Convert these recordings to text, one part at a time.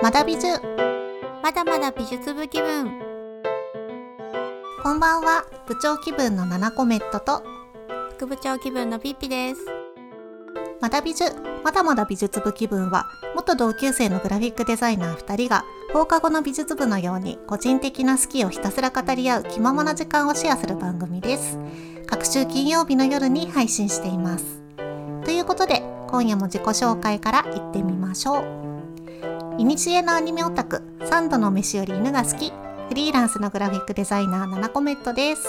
まだ美術。まだまだ美術部気分。こんばんは。部長気分のナナコメットと。副部長気分のピッピです。まだ美術。まだまだ美術部気分は元同級生のグラフィックデザイナー2人が放課後の美術部のように個人的な好きをひたすら語り合う気ままな時間をシェアする番組です。各週金曜日の夜に配信しています。ということで今夜も自己紹介からいってみましょういにしえのアニメオタク3度の飯より犬が好きフリーランスのグラフィックデザイナーナナコメットです。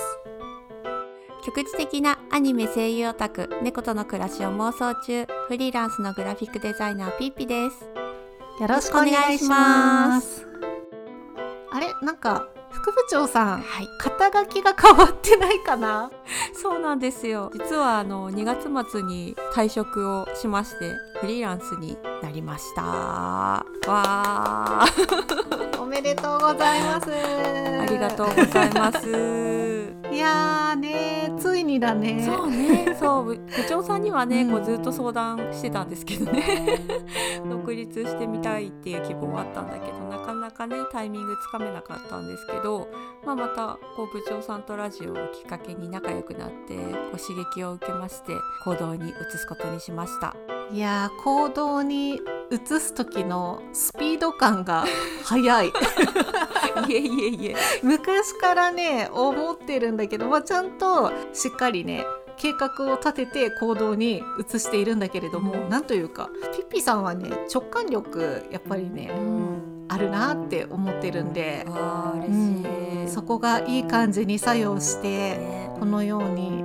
局地的なアニメ声優オタク猫との暮らしを妄想中フリーランスのグラフィックデザイナーピッピです。よろしくお願いします。あれ？なんか副部長さん、はい。肩書きが変わってないかな？そうなんですよ。実はあの2月末に退職をしましてフリーランスになりました。わー。おめでとうございます。ありがとうございますいやーねついにだね。そうね、そう部部長さんにはね、うん。こうずっと相談してたんですけどね。独立してみたいっていう希望はあったんだけどなかなかねタイミングつかめなかったんですけど、まあ、またこう部長さんとラジオをきっかけに仲良くなってこう刺激を受けまして行動に移すことにしました。いやー行動に移す時のスピード感が速い。いえいえいえ。昔からね思ってるんだけど、まあ、ちゃんとしっかりね計画を立てて行動に移しているんだけれども、うん。なんというかピッピさんはね直感力やっぱりね、うん。あるなって思ってるんで、わあ嬉しい、そこがいい感じに作用してね。このように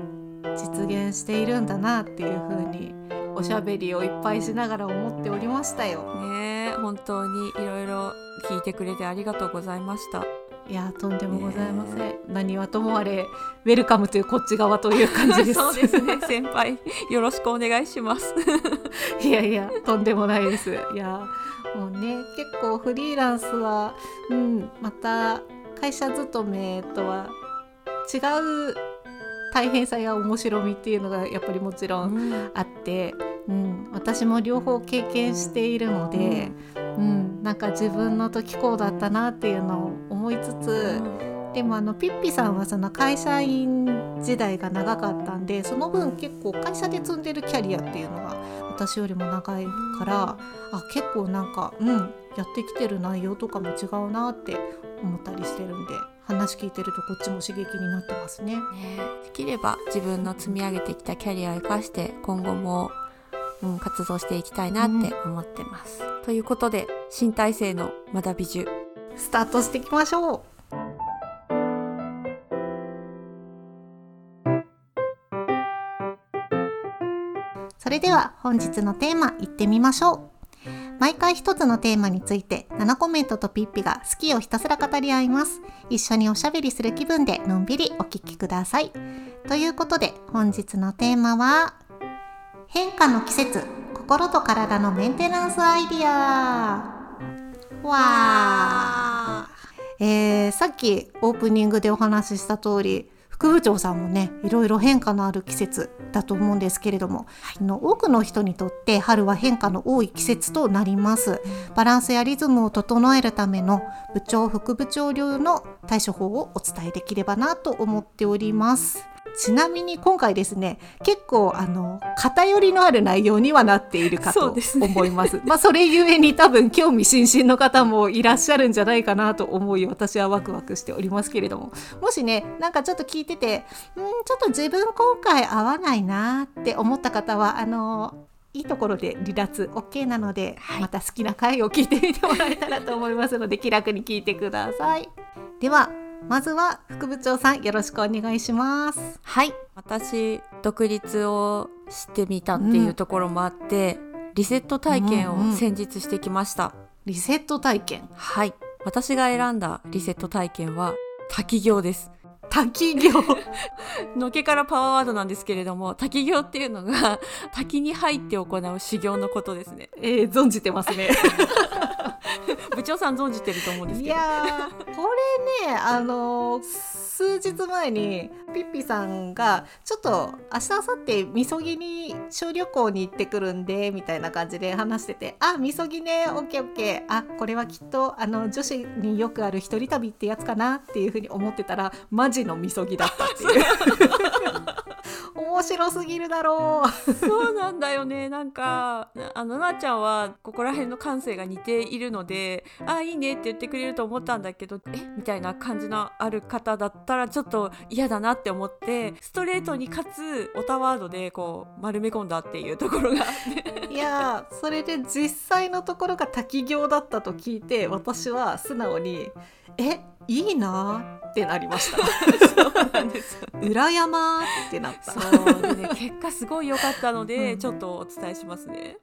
実現しているんだなっていう風におしゃべりをいっぱいしながら思っておりましたよ。ね本当にいろいろ聞いてくれてありがとうございました。いやとんでもございません、何はともあれウェルカムというこっち側という感じです。そうですね先輩。よろしくお願いします。いやいやとんでもないです。いやもうね結構フリーランスはうんまた会社勤めとは違う大変さや面白みっていうのがやっぱりもちろんあって、うん、私も両方経験しているので、うん、なんか自分の時こうだったなっていうのを思いつつ、でもあのピッピさんはその会社員時代が長かったんでその分結構会社で積んでるキャリアっていうのが私よりも長いからあ結構なんかうんやってきてる内容とかも違うなって思ったりしてるんで話聞いてるとこっちも刺激になってますね。ねできれば自分の積み上げてきたキャリアを生かして今後も、うん、活動していきたいなって思ってます。ということで新体制のまだ美術スタートしていきましょうそれでは本日のテーマいってみましょう毎回一つのテーマについて7コメントとピッピが好きをひたすら語り合います。一緒におしゃべりする気分でのんびりお聞きください。ということで本日のテーマは変化の季節心と体のメンテナンスアイディア。わー。えーさっきオープニングでお話しした通り副部長さんもねいろいろ変化のある季節だと思うんですけれども、あの多くの人にとって春は変化の多い季節となります。バランスやリズムを整えるための部長副部長流の対処法をお伝えできればなと思っておりますちなみに今回ですね結構あの偏りのある内容にはなっているかと思います。まあそれゆえに多分興味津々の方もいらっしゃるんじゃないかなと思い私はワクワクしておりますけれども。もしねなんかちょっと聞いててうんちょっと自分今回合わないなって思った方はあのいいところで離脱 OK なので、はい。また好きな回を聞いてみてもらえたらと思いますので気楽に聞いてください。ではまずは副部長さんよろしくお願いします。はい。私独立をしてみたっていうところもあって、リセット体験うんうんを先日してきました、リセット体験。はい。私が選んだリセット体験は滝行です。滝行。のけからパワーワードなんですけれども滝行っていうのが滝に入って行う修行のことですね。えー、存じてますね 部長さん存じてると思うんですけど。いやーこれねあの数日前にピッピさんがちょっと明日明後日みそぎに小旅行に行ってくるんでみたいな感じで話しててあみそぎねオッケーオッケー。あこれはきっとあの女子によくある一人旅ってやつかなっていうふうに思ってたらマジのみそぎだったっていう 面白すぎるだろう。そうなんだよね。なんかあのなあちゃんはここら辺の感性が似ているのであいいねって言ってくれると思ったんだけどえみたいな感じのある方だったらちょっと嫌だなって思ってストレートにかつオタワードでこう丸め込んだっていうところが。いやーそれで実際のところが滝行だったと聞いて私は素直に「えいいな」ってなりました。そうなんです。よ裏山ってなった。そう。でね結果すごい良かったので、うん。ちょっとお伝えしますね。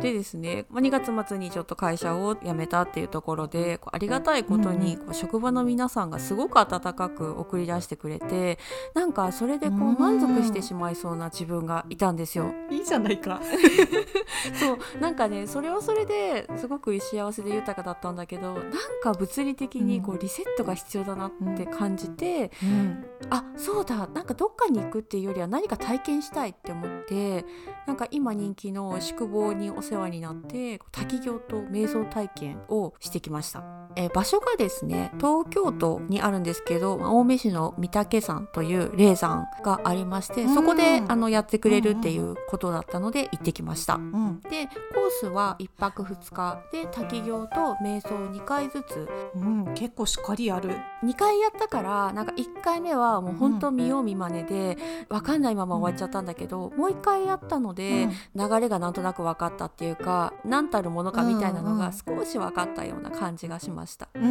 でですね、まあ2月末にちょっと会社を辞めたっていうところでこうありがたいことにこう職場の皆さんがすごく温かく送り出してくれてなんかそれでこううん。満足してしまいそうな自分がいたんですよ。いいじゃないか。そうなんかねそれはそれですごく幸せで豊かだったんだけどなんか物理的にこうリセットが必要だなって感じて、うん。あそうだなんかどっかに行くっていうよりは何か体験したいって思ってなんか今人気の宿坊にお世話になって滝行と瞑想体験をしてきました。えー場所がですね東京都にあるんですけどまあ青梅市の御嶽山という霊山がありましてそこでうんあのやってくれるっていうことだったので行ってきました。うん。でコースは1泊2日で滝行と瞑想2回ずつ。うん、結構しっかりやる。2回やったからなんか1回目はもう本当見よう見まねで分かんないまま終わっちゃったんだけど、もう1回やったので、流れがなんとなく分かったっっていうか何たるものかみたいなのが少し分かったような感じがしました。うんうんう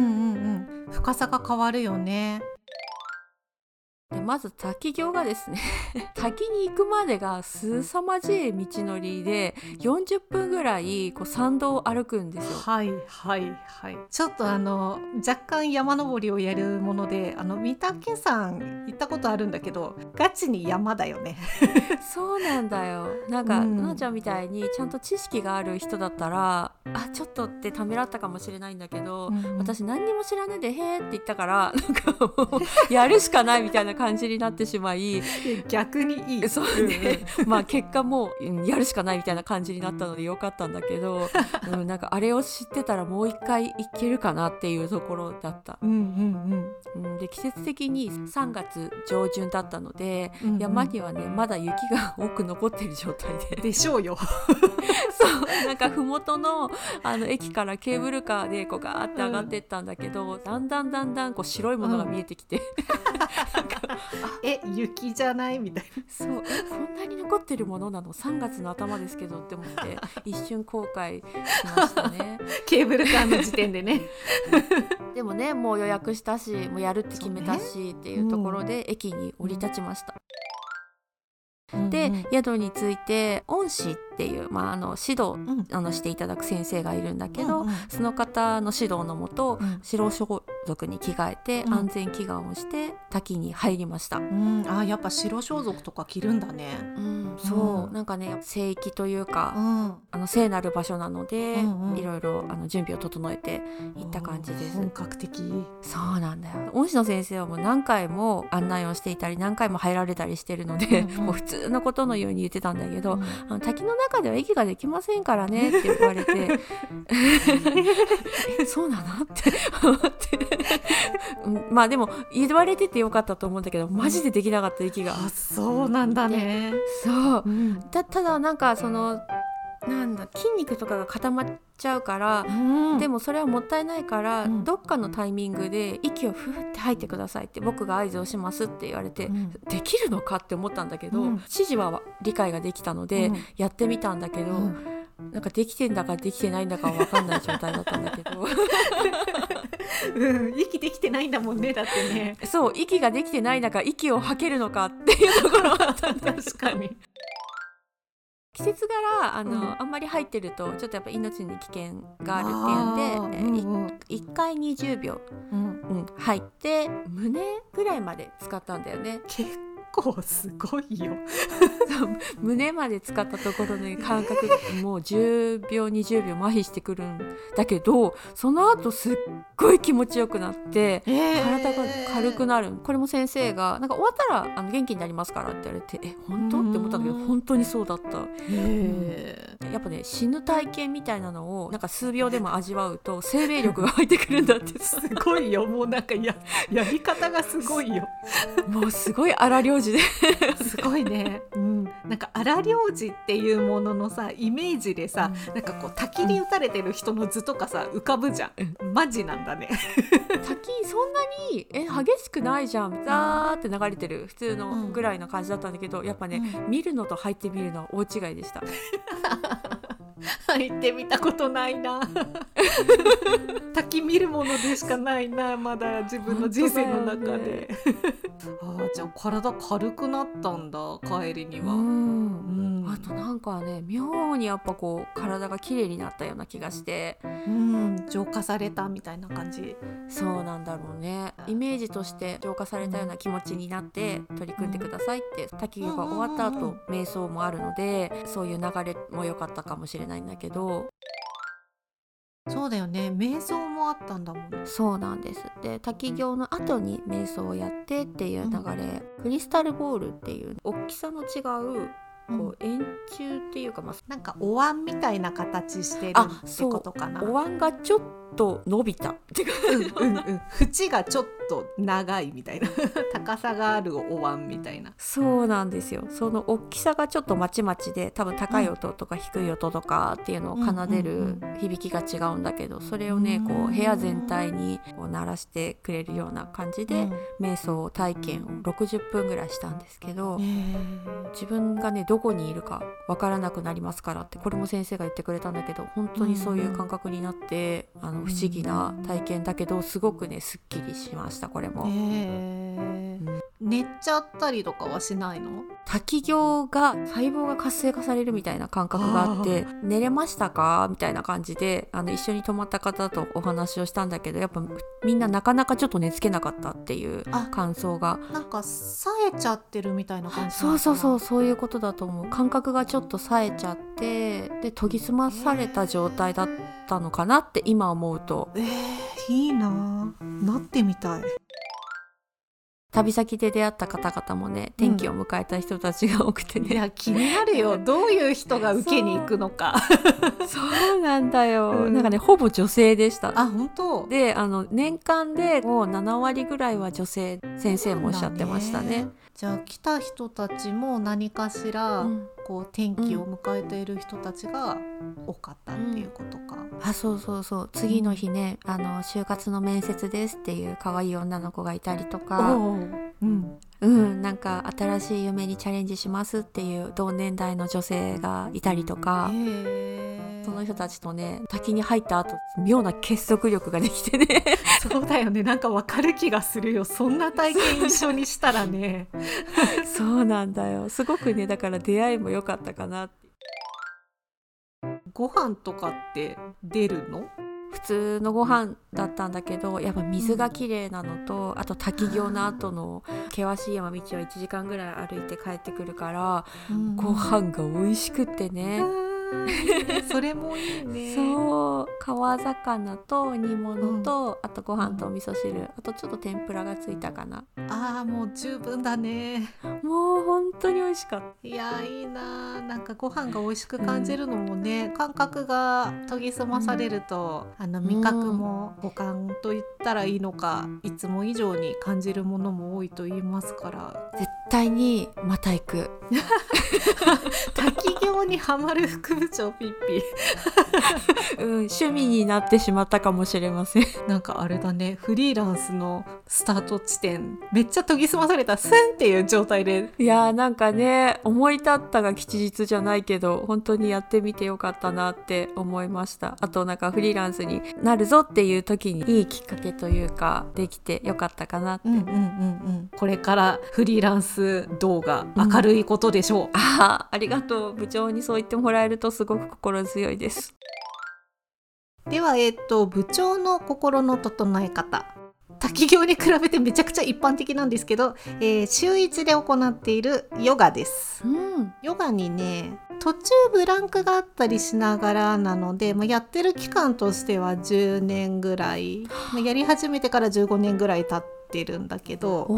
ん深さが変わるよねでまず滝行がですね 滝に行くまでが凄まじい道のりで40分ぐらいこう山道を歩くんですよ。はいはいはい。ちょっとあの若干山登りをやるものであの御嶽山行ったことあるんだけどガチに山だよね。そうなんだよ。なんか、うん。ななちゃんみたいにちゃんと知識がある人だったらあちょっとってためらったかもしれないんだけど、うん。私何にも知らないで「へーって言ったからなんかもうやるしかないみたいな感じになってしまい逆にいい。そうね、まあ結果もううんやるしかないみたいな感じになったのでよかったんだけど、うん、なんかあれを知ってたらもう一回いけるかなっていうところだった。うんうんうん、で季節的に3月上旬だったので、うんうん。山にはねまだ雪が多く残ってる状態で。でしょうよ。そうなんか麓のあの駅からケーブルカーでこうガーって上がってったんだけど、だんだんだんだんこう白いものが見えてきて、なん。かえ雪じゃない？みたいそう。えこんなに残ってるものなの？3月の頭ですけどって思って一瞬後悔しましたね。な ケーブルカーの時点でね。でもねもう予約したしもうやるって決めたし、っていうところで駅に降り立ちました。で、うんうん。宿について恩師っていう、まあ、あの指導うん。あのしていただく先生がいるんだけど、うんうん。その方の指導のもと、うん。白装束に着替えて、うん。安全祈願をして滝に入りました。うん、あやっぱ白装束とか着るんだね。うん、そう、うんなんかね聖域というか、ん、あの聖なる場所なので、うんうん。いろいろあの準備を整えていった感じです。本格的。そうなんだよ。恩師の先生はもう何回も案内をしていたり何回も入られたりしてるので、うんうん。もう普通のことのように言ってたんだけど、うん。あの滝の中では息ができませんからねって言われて。え そうなのって思って。うんまあでも言われててよかったと思うんだけどマジでできなかった息が。あ、そうなんだね。そう。うん、たただなんかそのなんだ筋肉とかが固まっちゃうからうん。でもそれはもったいないから、うん。どっかのタイミングで息をふーって吐いてくださいって僕が合図をしますって言われて、うん。できるのかって思ったんだけど、うん。指示は理解ができたので、うん。やってみたんだけど、うん。なんかできてんだかできてないんだかは分かんない状態だったんだけど うん、息できてないんだもんね、だってね。そう息ができてない中息を吐けるのかっていうところはあったんだ確かに。季節柄あの、うんあんまり入ってるとちょっとやっぱ命に危険があるっていうんで、うんうん1回20秒、うん、うん、入って胸ぐらいまで使ったんだよね。結構すごいよ。胸まで使ったところの感覚がもう10秒20秒麻痺してくるんだけどその後すっごい気持ちよくなって体が軽くなる。これも先生がなんか終わったらあの元気になりますからって言われてえ本当？って思ったんだけど本当にそうだった。やっぱね死ぬ体験みたいなのをなんか数秒でも味わうと生命力が湧いてくるんだって。すごいよ。もうなんかややり方がすごいよ。もうすごい荒療治で。すごいね、うん、なんか荒療治っていうもののさイメージでさ、うん、なんかこう滝に打たれてる人の図とかさ浮かぶじゃん、うん、マジなんだね。滝そんなにえ激しくないじゃん。ザーって流れてる普通のぐらいの感じだったんだけど、やっぱね、見るのと入ってみるのは大違いでした入ってみたことないな。滝見るものでしかないなまだ自分の人生の中で、ね、あじゃあ体軽くなったんだ帰りには、うん、あとなんかね妙にやっぱこう体が綺麗になったような気がして。うん。浄化されたみたいな感じ。そうなんだろうね。イメージとして浄化されたような気持ちになって取り組んでくださいって滝行が終わった後瞑想もあるのでそういう流れも良かったかもしれないんだけど。そうだよね。瞑想もあったんだもん。そうなんです。で滝行の後に瞑想をやってっていう流れ、うん、クリスタルボールっていう大きさの違うこう円柱っていうか、まあ、なんかお椀みたいな形してるってことかな。お椀がちょっと伸びたうんうんうん、縁がちょっと長いみたいな。高さがあるお椀みたいな。そうなんですよ。その大きさがちょっとまちまちで多分高い音とか低い音とかっていうのを奏でる響きが違うんだけどそれをねこう部屋全体にこう鳴らしてくれるような感じで、瞑想体験を60分ぐらいしたんですけど、自分がねどこにいるかわからなくなりますからってこれも先生が言ってくれたんだけど本当にそういう感覚になってあの不思議な体験だけどすごくねすっきりしましたこれも。寝ちゃったりとかはしないの？滝行が細胞が活性化されるみたいな感覚があって「寝れましたか?」みたいな感じであの一緒に泊まった方とお話をしたんだけどやっぱみんななかなかちょっと寝つけなかったっていう感想が。なんか冴えちゃってるみたいな感じそうそうそうそういうことだと思う。感覚がちょっと冴えちゃってで研ぎ澄まされた状態だったのかなって今思うと。えー、いいな。なってみたい。旅先で出会った方々もね転機を迎えた人たちが多くてね、いや気になるよ。どういう人が受けに行くのか。そう。なんだよ、うん、なんかねほぼ女性でした。あ本当？であの年間でもう7割ぐらいは女性先生もおっしゃってましたねじゃあ来た人たちも何かしら、うん、こう転機を迎えている人たちが多かったっていうことか、うん、あそうそうそう。次の日ね、あの就活の面接ですっていう可愛い女の子がいたりとか、うん、うん、なんか新しい夢にチャレンジしますっていう同年代の女性がいたりとか。その人たちとね滝に入った後妙な結束力ができてね。そうだよね。なんかわかる気がするよ。そんな体験一緒にしたらね。そうなんだよ。すごくねだから出会いも良かったかなご飯とかって出るの？普通のご飯だったんだけどやっぱ水が綺麗なのと、あと滝行の後の険しい山道を1時間ぐらい歩いて帰ってくるから、ご飯が美味しくってね。それもいいね。そう。川魚と煮物と、うん、あとご飯とお味噌汁、あとちょっと天ぷらがついたかな。あーもう十分だね。もう本当に美味しかった。いやいいななんかご飯が美味しく感じるのもね、うん、感覚が研ぎ澄まされると、うん、あの味覚も五感と言ったらいいのか、いつも以上に感じるものも多いと言いますから。絶対にまた行く。滝行にはまる副部長ピッピうん趣味になってしまったかもしれません。なんかあれだね。フリーランスのスタート地点めっちゃ研ぎ澄まされたスンっていう状態で。いやーなんかね思い立ったが吉日じゃないけど本当にやってみてよかったなって思いました。あとなんかフリーランスになるぞっていう時にいいきっかけというかできてよかったかなって、うんうんうんうん、これからフリーランス動画明るいことでしょう、うん、あありがとう。部長にそう言ってもらえるとすごく心強いです。ではえっ、と部長の心の整え方。滝行に比べてめちゃくちゃ一般的なんですけど、えー週1で行っているヨガです。うん。ヨガにね途中ブランクがあったりしながらなので、まあ、やってる期間としては10年ぐらい、まあ、やり始めてから15年ぐらい経ってるんだけど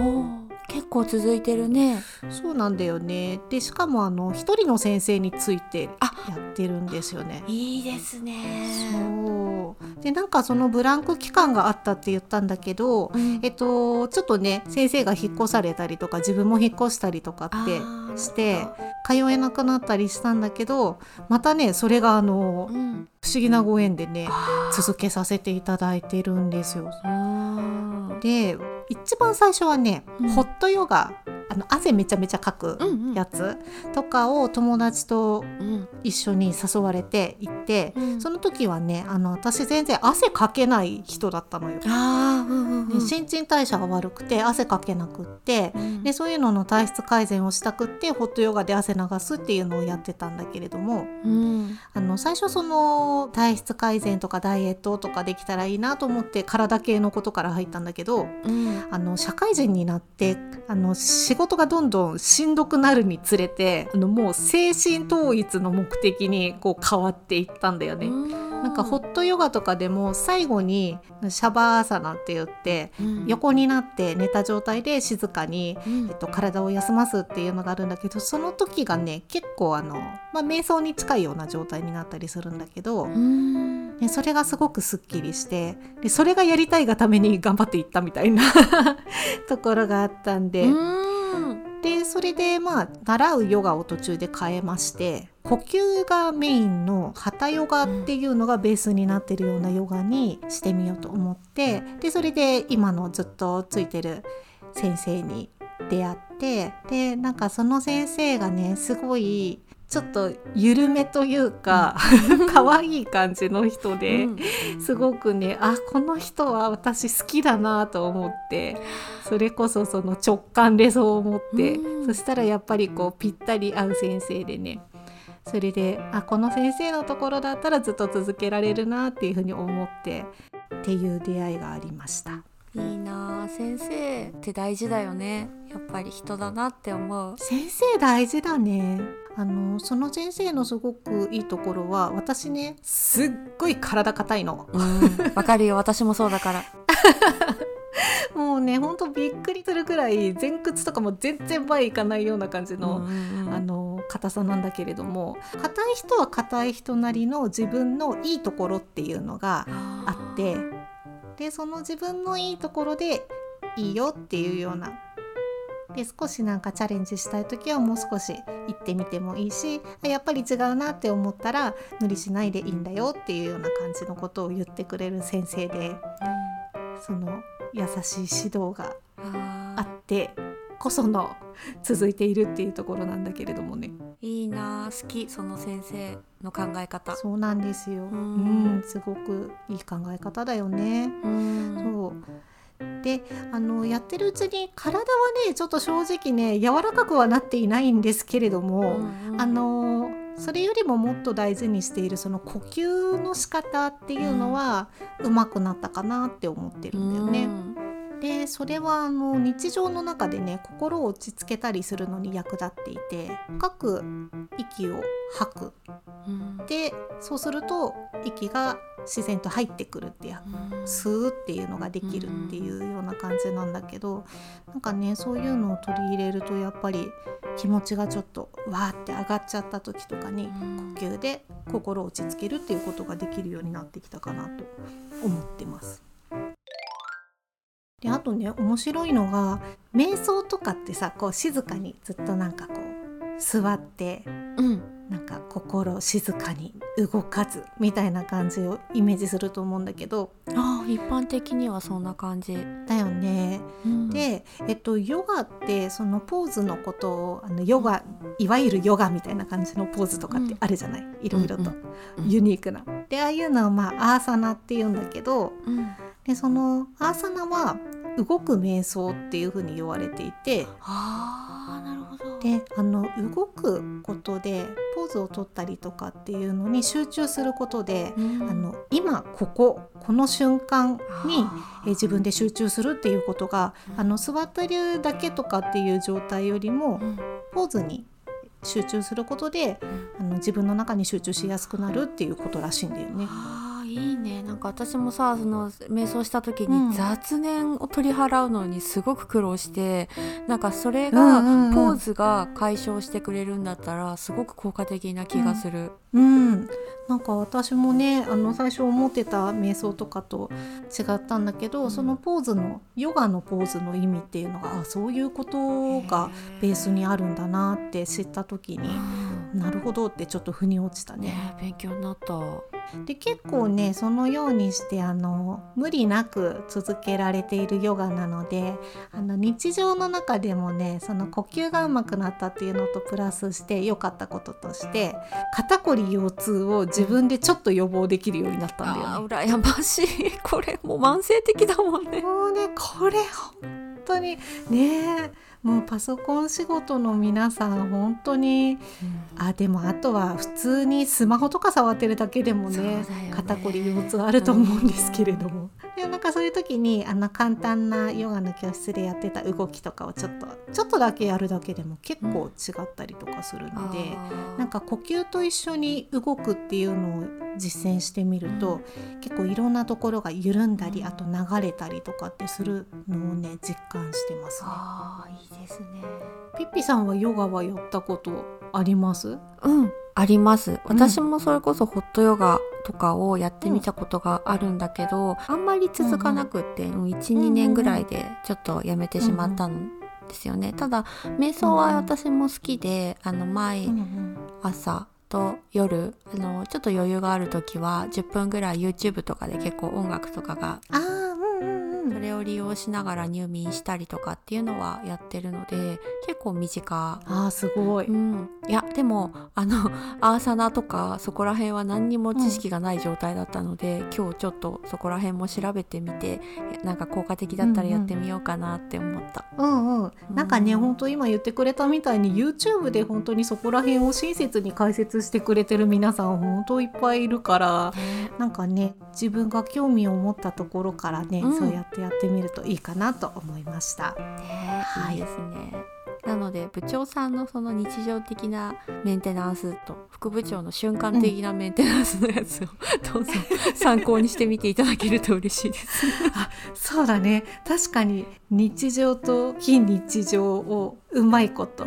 結構続いてるね。そうなんだよね。でしかもあの一人の先生についてあやってるんですよね。いいですね。そう。でなんかそのブランク期間があったって言ったんだけど、うん。えっと、ちょっとね先生が引っ越されたりとか自分も引っ越したりとかあってーして通えなくなったりしたんだけどまたねそれがあのうん。不思議なご縁でね続けさせていただいてるんですよ。うんで一番最初はね、うん。ホットヨガ。あの汗めちゃめちゃかくやつとかを友達とうん。一緒に誘われて行って、うん。その時はねあの私全然汗かけない人だったのよ。あーうんうんうん。で新陳代謝が悪くて汗かけなくってうん。でそういうのの体質改善をしたくってホットヨガで汗流すっていうのをやってたんだけれどもうん。あの最初その体質改善とかダイエットとかできたらいいなと思って体系のことから入ったんだけどうん。あの社会人になってあの仕事がどんどんしんどくなるにつれてあのもう精神統一の目的にこう変わっていったんだよね。なんかホットヨガとかでも最後にシャバーサナって言ってうん横になって寝た状態で静かに、うんえっと、体を休ますっていうのがあるんだけどその時がね結構あの、まあ、瞑想に近いような状態になったりするんだけど、うんね、それがすごくすっきりしてでそれがやりたいがために頑張っていったみたいな ところがあったんで。うんでそれでまあ習うヨガを途中で変えまして呼吸がメインのハタヨガっていうのがベースになってるようなヨガにしてみようと思ってでそれで今のずっとついてる先生に出会ってでなんかその先生がねすごいちょっと緩めというか可愛い感じの人で。うんすごくねあこの人は私好きだなと思ってそれこそその直感でそう思って、うんそしたらやっぱりこうぴったり合う先生でねそれであこの先生のところだったらずっと続けられるなっていうふうに思ってっていう出会いがありました。いいなあ先生って大事だよね。やっぱり人だなって思う。先生大事だね。あのその先生のすごくいいところは私ねすっごい体硬いの。うんわかるよ。私もそうだから。もうねほんとびっくりするぐらい前屈とかも全然前いかないような感じの、あの硬さなんだけれども。硬い人は硬い人なりの自分のいいところっていうのがあってでその自分のいいところでいいよっていうような。で少しなんかチャレンジしたい時はもう少し行ってみてもいいしあやっぱり違うなって思ったら無理しないでいいんだよっていうような感じのことを言ってくれる先生でその優しい指導がああってこその続いているっていうところなんだけれどもね。ーいいなあ好きその先生の考え方。そうなんですよ。ううんん、すごくいい考え方だよね。うん。そう。であのやってるうちに体はねちょっと正直ね柔らかくはなっていないんですけれども、うんうん。あのそれよりももっと大事にしているその呼吸の仕方っていうのは上手くなったかなって思ってるんだよね。でそれはあの日常の中でね心を落ち着けたりするのに役立っていて深く息を吐く。うん。でそうすると息が自然と入ってくるってやうん。吸うっていうのができるっていうような感じなんだけどなんかねそういうのを取り入れるとやっぱり気持ちがちょっとわーって上がっちゃった時とかにうん。呼吸で心を落ち着けるっていうことができるようになってきたかなと思ってます。であとね面白いのが瞑想とかってさこう静かにずっとなんかこう座ってうん。なんか心静かに動かずみたいな感じをイメージすると思うんだけどあー一般的にはそんな感じ、だよね。うん、で、えっと、ヨガってそのポーズのことをあのヨガいわゆるヨガみたいな感じのポーズとかってあるじゃない、いろいろと、うんユニークな。でああいうのはまあアーサナっていうんだけどうんでそのアーサナは動く瞑想っていうふうに言われていて。あなるほど。であの動くことでポーズを取ったりとかっていうのに集中することで、うん。あの今こここの瞬間にえ自分で集中するっていうことがあの座ってるだけとかっていう状態よりもうん。ポーズに集中することであの自分の中に集中しやすくなるっていうことらしいんだよね。いいね。なんか私もさその瞑想した時うん。に雑念を取り払うのにすごく苦労して、なんかそれうがんうんうん。ポーズが解消してくれるんだったらすごく効果的な気がする。うん、なんか私もねあの最初思ってた瞑想とかと違ったんだけど、うんそのポーズのヨガのポーズの意味っていうのがあそういうことがベースにあるんだなって知った時にうんなるほどってちょっと腑に落ちたね。ね勉強になった。で結構ねそのようにしてあの無理なく続けられているヨガなのであの日常の中でもねその呼吸がうまくなったっていうのとプラスして良かったこととして肩こり腰痛を自分でちょっと予防できるようになったんだよね。あ羨ましいこれもう慢性的だもんね。もうねこれ本当にねもうパソコン仕事の皆さん本当にあでもあとは普通にスマホとか触ってるだけでもねね肩こり腰痛あると思うんですけれども、でもなんかそういう時にあの簡単なヨガの教室でやってた動きとかをちょっとちょっとだけやるだけでも結構違ったりとかするので、なんか呼吸と一緒に動くっていうのを実践してみると、結構いろんなところが緩んだり、うんあと流れたりとかってするのをね実感してますね。あーいいですね。ピッピさんはヨガはやったことあります？うん、あります。私もそれこそホットヨガとかをやってみたことがあるんだけど、あんまり続かなくって、うん、1、2年ぐらいでちょっとやめてしまったんですよね。ただ、瞑想は私も好きで、あの、毎朝と夜、あの、ちょっと余裕がある時は、10分ぐらい YouTube とかで結構音楽とかがそれを利用しながら入眠したりとかっていうのはやってるので結構身近。あーすごい。うん、いやでもあのアーサナとかそこら辺は何にも知識がない状態だったので、今日ちょっとそこら辺も調べてみてなんか効果的だったらやってみようかなって思った。うんうん、なんかね、うん本当今言ってくれたみたいに YouTube で本当にそこら辺を親切に解説してくれてる皆さん本当いっぱいいるからなんかね自分が興味を持ったところからね、うん。そうやってやってみるといいかなと思いました。ねはいいいですね。なので部長さんのその日常的なメンテナンスと副部長の瞬間的なメンテナンスのやつをどうぞ参考にしてみていただけると嬉しいです。そうだね確かに日常と非日常をうまいこと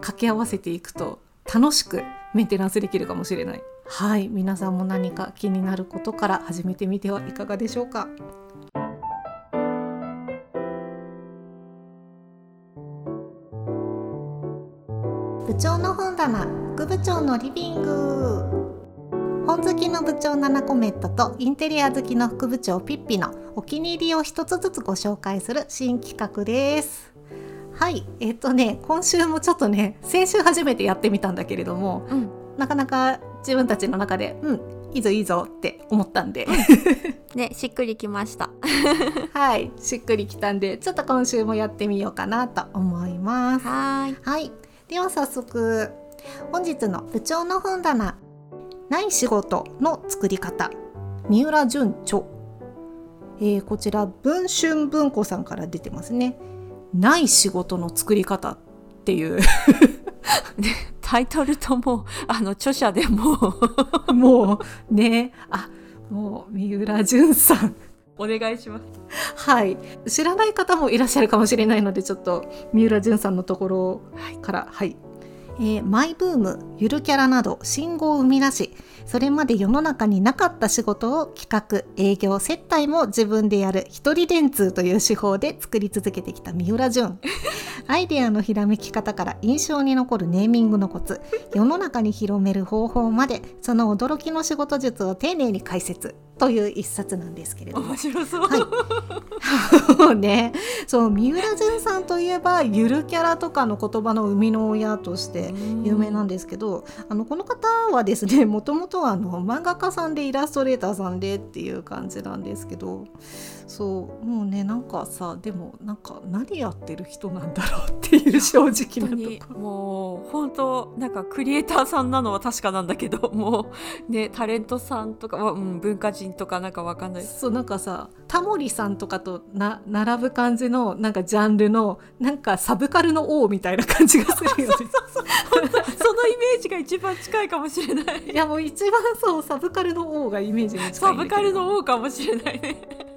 掛け合わせていくと楽しくメンテナンスできるかもしれない。はい皆さんも何か気になることから始めてみてはいかがでしょうか？部長の本棚副部長のリビング。本好きの部長ナナコメットとインテリア好きの副部長ピッピのお気に入りを一つずつご紹介する新企画です。はいえっ、とね今週もちょっとね 先週初めてやってみたんだけれどもうん、なかなか自分たちの中でうんいいぞいいぞって思ったんで。ねしっくりきました。はいしっくりきたんでちょっと今週もやってみようかなと思います。はーい。はい。では早速、本日の部長の本棚、ない仕事の作り方、三浦淳著。えーこちら、文春文庫さんから出てますね。ない仕事の作り方っていう、タイトルともあの著者でも もうね、あ、もう三浦淳さん。お願いします。はい。知らない方もいらっしゃるかもしれないので、ちょっと三浦淳さんのところから、はい。えーマイブーム、ゆるキャラなど信号を生み出し、それまで世の中になかった仕事を企画、営業、接待も自分でやる一人電通という手法で作り続けてきた三浦淳。アイデアのひらめき方から印象に残るネーミングのコツ、世の中に広める方法まで、その驚きの仕事術を丁寧に解説。という一冊なんですけれども。面白そう、はい、ね。そう三浦淳さんといえばゆるキャラとかの言葉の生みの親として有名なんですけどあのこの方はですね もともとはあの漫画家さんでイラストレーターさんでっていう感じなんですけどそうもうねなんかさでもなんか何やってる人なんだろうっていう正直なとこ もう本当なんかクリエイターさんなのは確かなんだけどもうねタレントさんとか、うん、文化人とかなんかわかんない。そうなんかさタモリさんとかとな並ぶ感じのなんかジャンルのなんかサブカルの王みたいな感じがするよね。そのイメージが一番近いかもしれない。いやもう一番そうサブカルの王がイメージに近いサブカルの王かもしれないね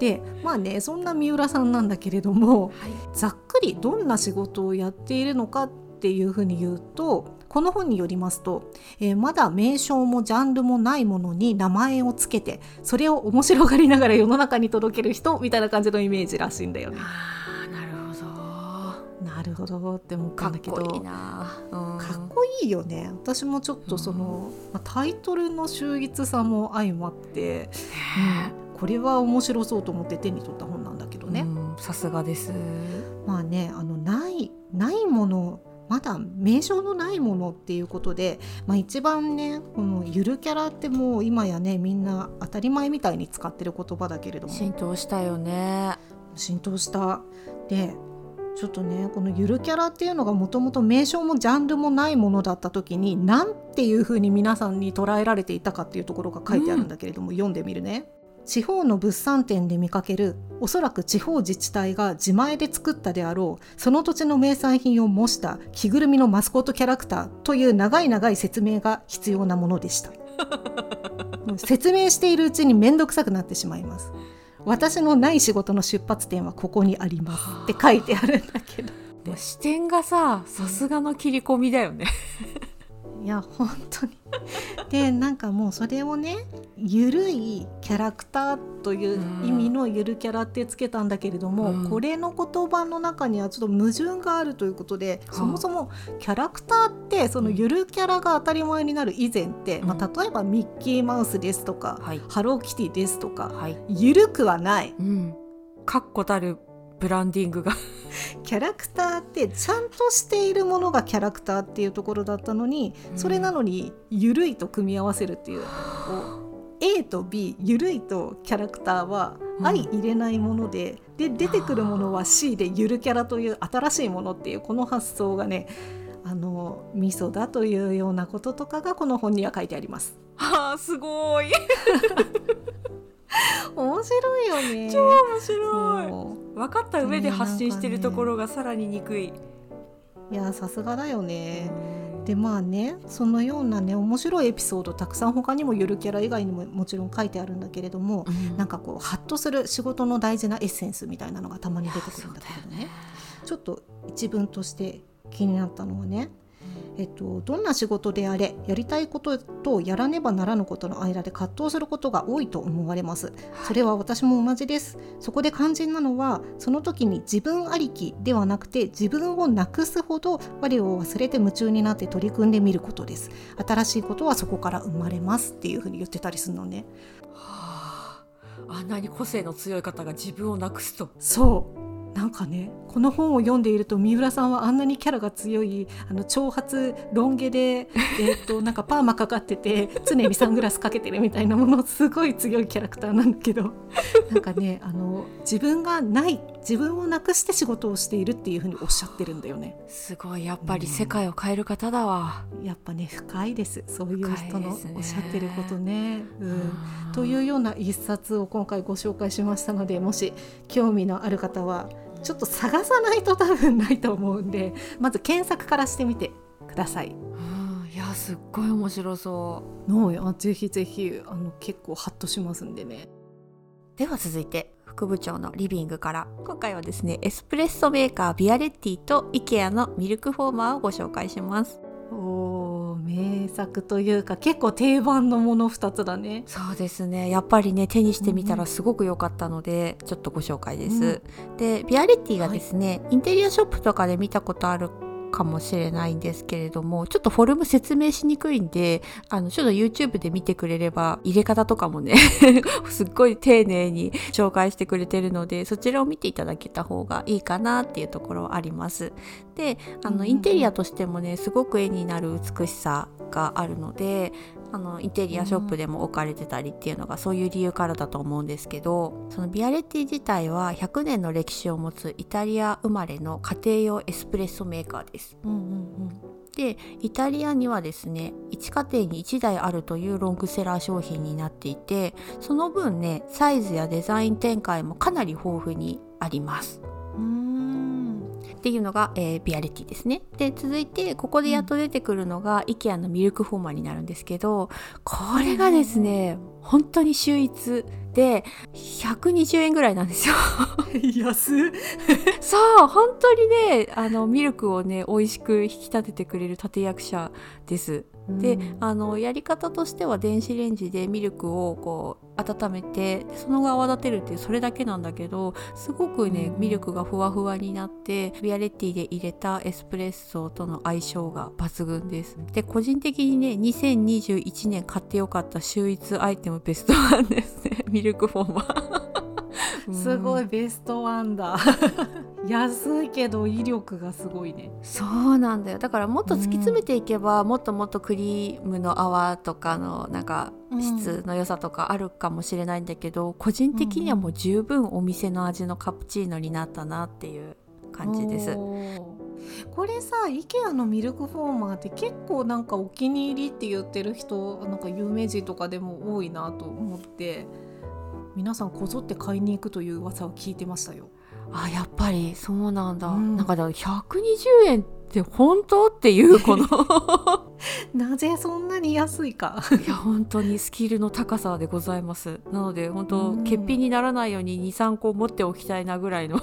でまあねそんな三浦さんなんだけれども、はい、ざっくりどんな仕事をやっているのかっていうふうに言うとこの本によりますと、えー、まだ名称もジャンルもないものに名前をつけてそれを面白がりながら世の中に届ける人みたいな感じのイメージらしいんだよね。なるほど。なるほどって思ったんだけどかっこいいな、うん、かっこいいよね。私もちょっとその、うん、タイトルの秀逸さも相まって、うんこれは面白そうと思って手に取った本なんだけどね。さすがです。まあねあのないないものまだ名称のないものっていうことで、まあ、一番ねこのゆるキャラってもう今やねみんな当たり前みたいに使ってる言葉だけれども浸透したよね浸透したでちょっとねこのゆるキャラっていうのがもともと名称もジャンルもないものだった時に何ていうふうに皆さんに捉えられていたかっていうところが書いてあるんだけれども、うん、読んでみるね。地方の物産展で見かけるおそらく地方自治体が自前で作ったであろうその土地の名産品を模した着ぐるみのマスコットキャラクターという長い長い説明が必要なものでした。説明しているうちに面倒くさくなってしまいます。私のない仕事の出発点はここにありますって書いてあるんだけど。視点がささすがの切り込みだよねいや本当に。でなんかもうそれをねゆるいキャラクターという意味のゆるキャラってつけたんだけれども、うん、これの言葉の中にはちょっと矛盾があるということで、う。ん、そもそもキャラクターってそのゆるキャラが当たり前になる以前って、うん、まあ、例えばミッキーマウスですとか、はい、ハローキティですとか、はい、ゆるくはない。うん。確固たるブランディングが。キャラクターってちゃんとしているものがキャラクターっていうところだったのに、それなのに緩いと組み合わせるっていう。A と B 緩いとキャラクターは相入れないもので、うん、で出てくるものは C でゆるキャラという新しいものっていうこの発想がねあの味噌だというようなこととかがこの本には書いてあります。はあすごい 面白いよね。超面白い。分かった上で発信してるところがさらに憎い、いやさすがだよね。でまあねそのようなね面白いエピソードたくさん他にもゆるキャラ以外にももちろん書いてあるんだけれども、うん、なんかこうハッとする仕事の大事なエッセンスみたいなのがたまに出てくるんだけどね、ね、ちょっと一文として気になったのはねえっと、どんな仕事であれやりたいこととやらねばならぬことの間で葛藤することが多いと思われます。それは私も同じです。そこで肝心なのはその時に自分ありきではなくて自分をなくすほど我を忘れて夢中になって取り組んでみることです。新しいことはそこから生まれますっていうふうに言ってたりするのね。はあ。あんなに個性の強い方が自分をなくすと。そうなんかねこの本を読んでいると三浦さんはあんなにキャラが強いあの長髪ロン毛で、えー、となんかパーマかかってて常にサングラスかけてるみたいなものすごい強いキャラクターなんだけど。なんかねあの自分がない自分をなくして仕事をしているっていうふうにおっしゃってるんだよね。すごいやっぱり世界を変える方だわ。うん、やっぱね深いですそういう人のおっしゃってることね。うん、というような一冊を今回ご紹介しましたのでもし興味のある方はちょっと探さないと多分ないと思うんでまず検索からしてみてください。いやすっごい面白そう。のやぜひぜひあの結構ハッとしますんでね。では続いて副部長のリビングから。今回はですねエスプレッソメーカービアレッティと IKEA のミルクフォーマーをご紹介します。お名作というか結構定番のもの2つだね。そうですね。やっぱりね手にしてみたらすごく良かったので、うん、ちょっとご紹介です、うん、でビアレッティがですね、はい、インテリアショップとかで見たことあるかもしれないんですけれどもちょっとフォルム説明しにくいんであのちょっと YouTube で見てくれれば入れ方とかもね すっごい丁寧に紹介してくれてるのでそちらを見ていただけた方がいいかなっていうところはあります。であのインテリアとしてもねすごく絵になる美しさがあるのであのインテリアショップでも置かれてたりっていうのがそういう理由からだと思うんですけどそのビアレッティ自体は100年の歴史を持つイタリア生まれの家庭用エスプレッソメーカーです。うんうんうんでイタリアにはですね1家庭に1台あるというロングセラー商品になっていてその分ねサイズやデザイン展開もかなり豊富にあります。っていうのが、えー、ビアレティですね。で続いてここでやっと出てくるのが、うん、IKEA のミルクフォーマーになるんですけどこれがですね、本当に秀逸で120円ぐらいなんですよ。安そう本当にねあのミルクをね美味しく引き立ててくれる立役者です。であのやり方としては電子レンジでミルクをこう温めてその後泡立てるっていうそれだけなんだけどすごくねミルクがふわふわになってビアレッティで入れたエスプレッソとの相性が抜群です。で個人的にね2021年買ってよかった秀逸アイテムベストワンですね。ミルクフォーマーすごいベストワンだ。安いけど威力がすごいね。そうなんだよ。だからもっと突き詰めていけば、うん、もっともっとクリームの泡とかのなんか質の良さとかあるかもしれないんだけど、うん、個人的にはもう十分お店の味のカプチーノになったなっていう感じです。これさ IKEA のミルクフォーマーって結構なんかお気に入りって言ってる人なんか有名人とかでも多いなと思って皆さんこぞって買いに行くという噂を聞いてましたよ。あやっぱりそうなんだ、うん、なんかだ120円って本当っていうこの なぜそんなに安いか。いや本当にスキルの高さでございます。なので本当、うん、欠品にならないように23個持っておきたいなぐらいの。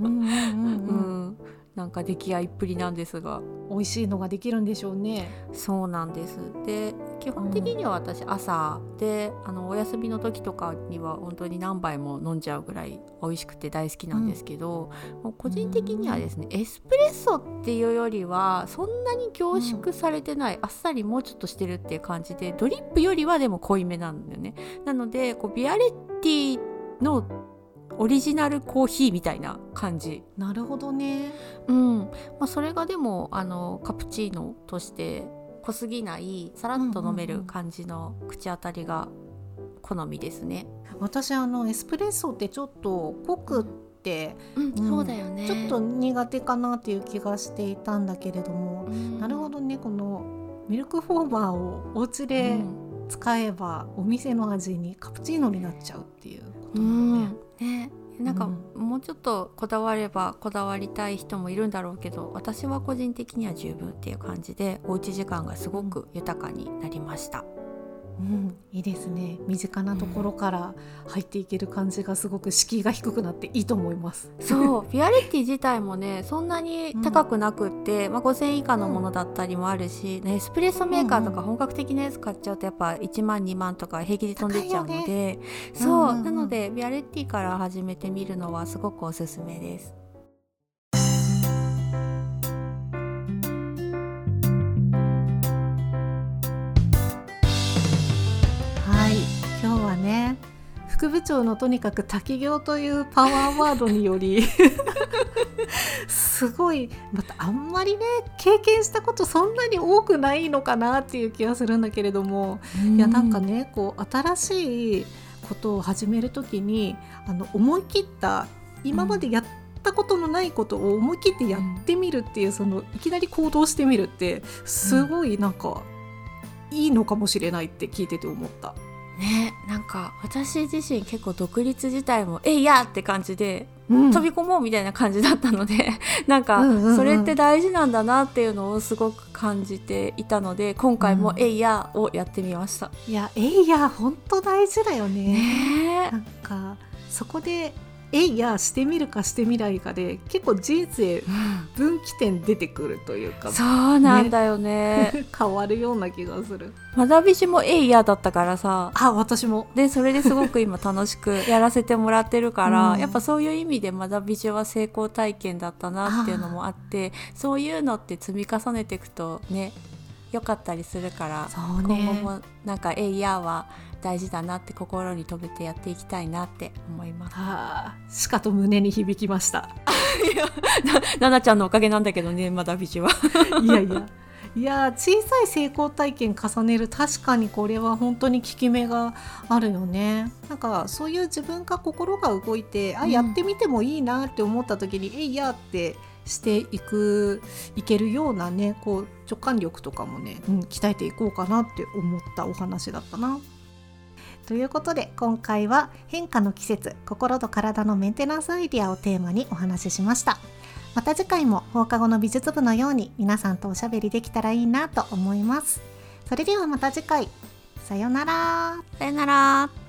うん、うんなんか出来合いっぷりなんですが。美味しいのができるんでしょうね。そうなんです。で基本的には私朝で、あのお休みの時とかには本当に何杯も飲んじゃうぐらい美味しくて大好きなんですけど、うん、個人的にはですねエスプレッソっていうよりはそんなに凝縮されてない、うん、あっさりもうちょっとしてるっていう感じでドリップよりはでも濃いめなんだよね。なのでこうビアレッティのオリジナルコーヒーみたいな感じ。なるほどね。うん。まあ、それがでもあのカプチーノとして濃すぎないさらっと飲める感じの口当たりが好みですね、うんうん、私あのエスプレッソってちょっと濃くってうん、そうだよね。ちょっと苦手かなっていう気がしていたんだけれども、うん、なるほどね。このミルクフォーマーをお家で使えばお店の味にカプチーノになっちゃうっていう。ことね。うんねなんかもうちょっとこだわればこだわりたい人もいるんだろうけど私は個人的には十分っていう感じでおうち時間がすごく豊かになりました。うん、いいですね。身近なところから入っていける感じがすごく敷居が低くなっていいと思います。そう。ピアレッティ自体もねそんなに高くなくって、うん、まあ、5,000円以下のものだったりもあるし、ね、エスプレッソメーカーとか本格的なやつ買っちゃうとやっぱ1万2万とか平気で飛んでっちゃうので、ね、そう、なのでピアレッティから始めてみるのはすごくおすすめです。副部長のとにかく滝行というパワーワードによりすごいまたあんまりね経験したことそんなに多くないのかなっていう気がするんだけれどもいやなんかねこう新しいことを始める時にあの思い切った今までやったことのないことを思い切ってやってみるっていう、そのいきなり行動してみるってすごいなんかいいのかもしれないって聞いてて思った。ねなんか私自身結構独立自体も「えいや!」って感じで、うん、飛び込もうみたいな感じだったので なんかそれって大事なんだなっていうのをすごく感じていたので今回も「えいや!」をやってみました。いや「えいや!」本当大事だよね。ねなんかそこでえいやしてみるかしてみないかで結構人生分岐点出てくるというかそうなんだよね。変わるような気がする。学びしもえいやだったからさ。あ私も。でそれですごく今楽しくやらせてもらってるから、うん。やっぱそういう意味で学び中は成功体験だったなっていうのもあってそういうのって積み重ねていくとね良かったりするから、そうね。今後もなんか「えいや」は大事だなって心に留めてやっていきたいなって思います。はあしかと胸に響きました。ななちゃんのおかげなんだけどね学び中は。いやいや。いや小さい成功体験重ねる。確かにこれは本当に効き目があるよね。なんかそういう自分が心が動いて、あうん。やってみてもいいなって思った時に「えいや」ってしていくいけるようなねこう直感力とかもね、うん、鍛えていこうかなって思ったお話だったな。ということで今回は変化の季節心と体のメンテナンスアイディアをテーマにお話ししました。また次回も放課後の美術部のように皆さんとおしゃべりできたらいいなと思います。それではまた次回。さよなら。さよなら。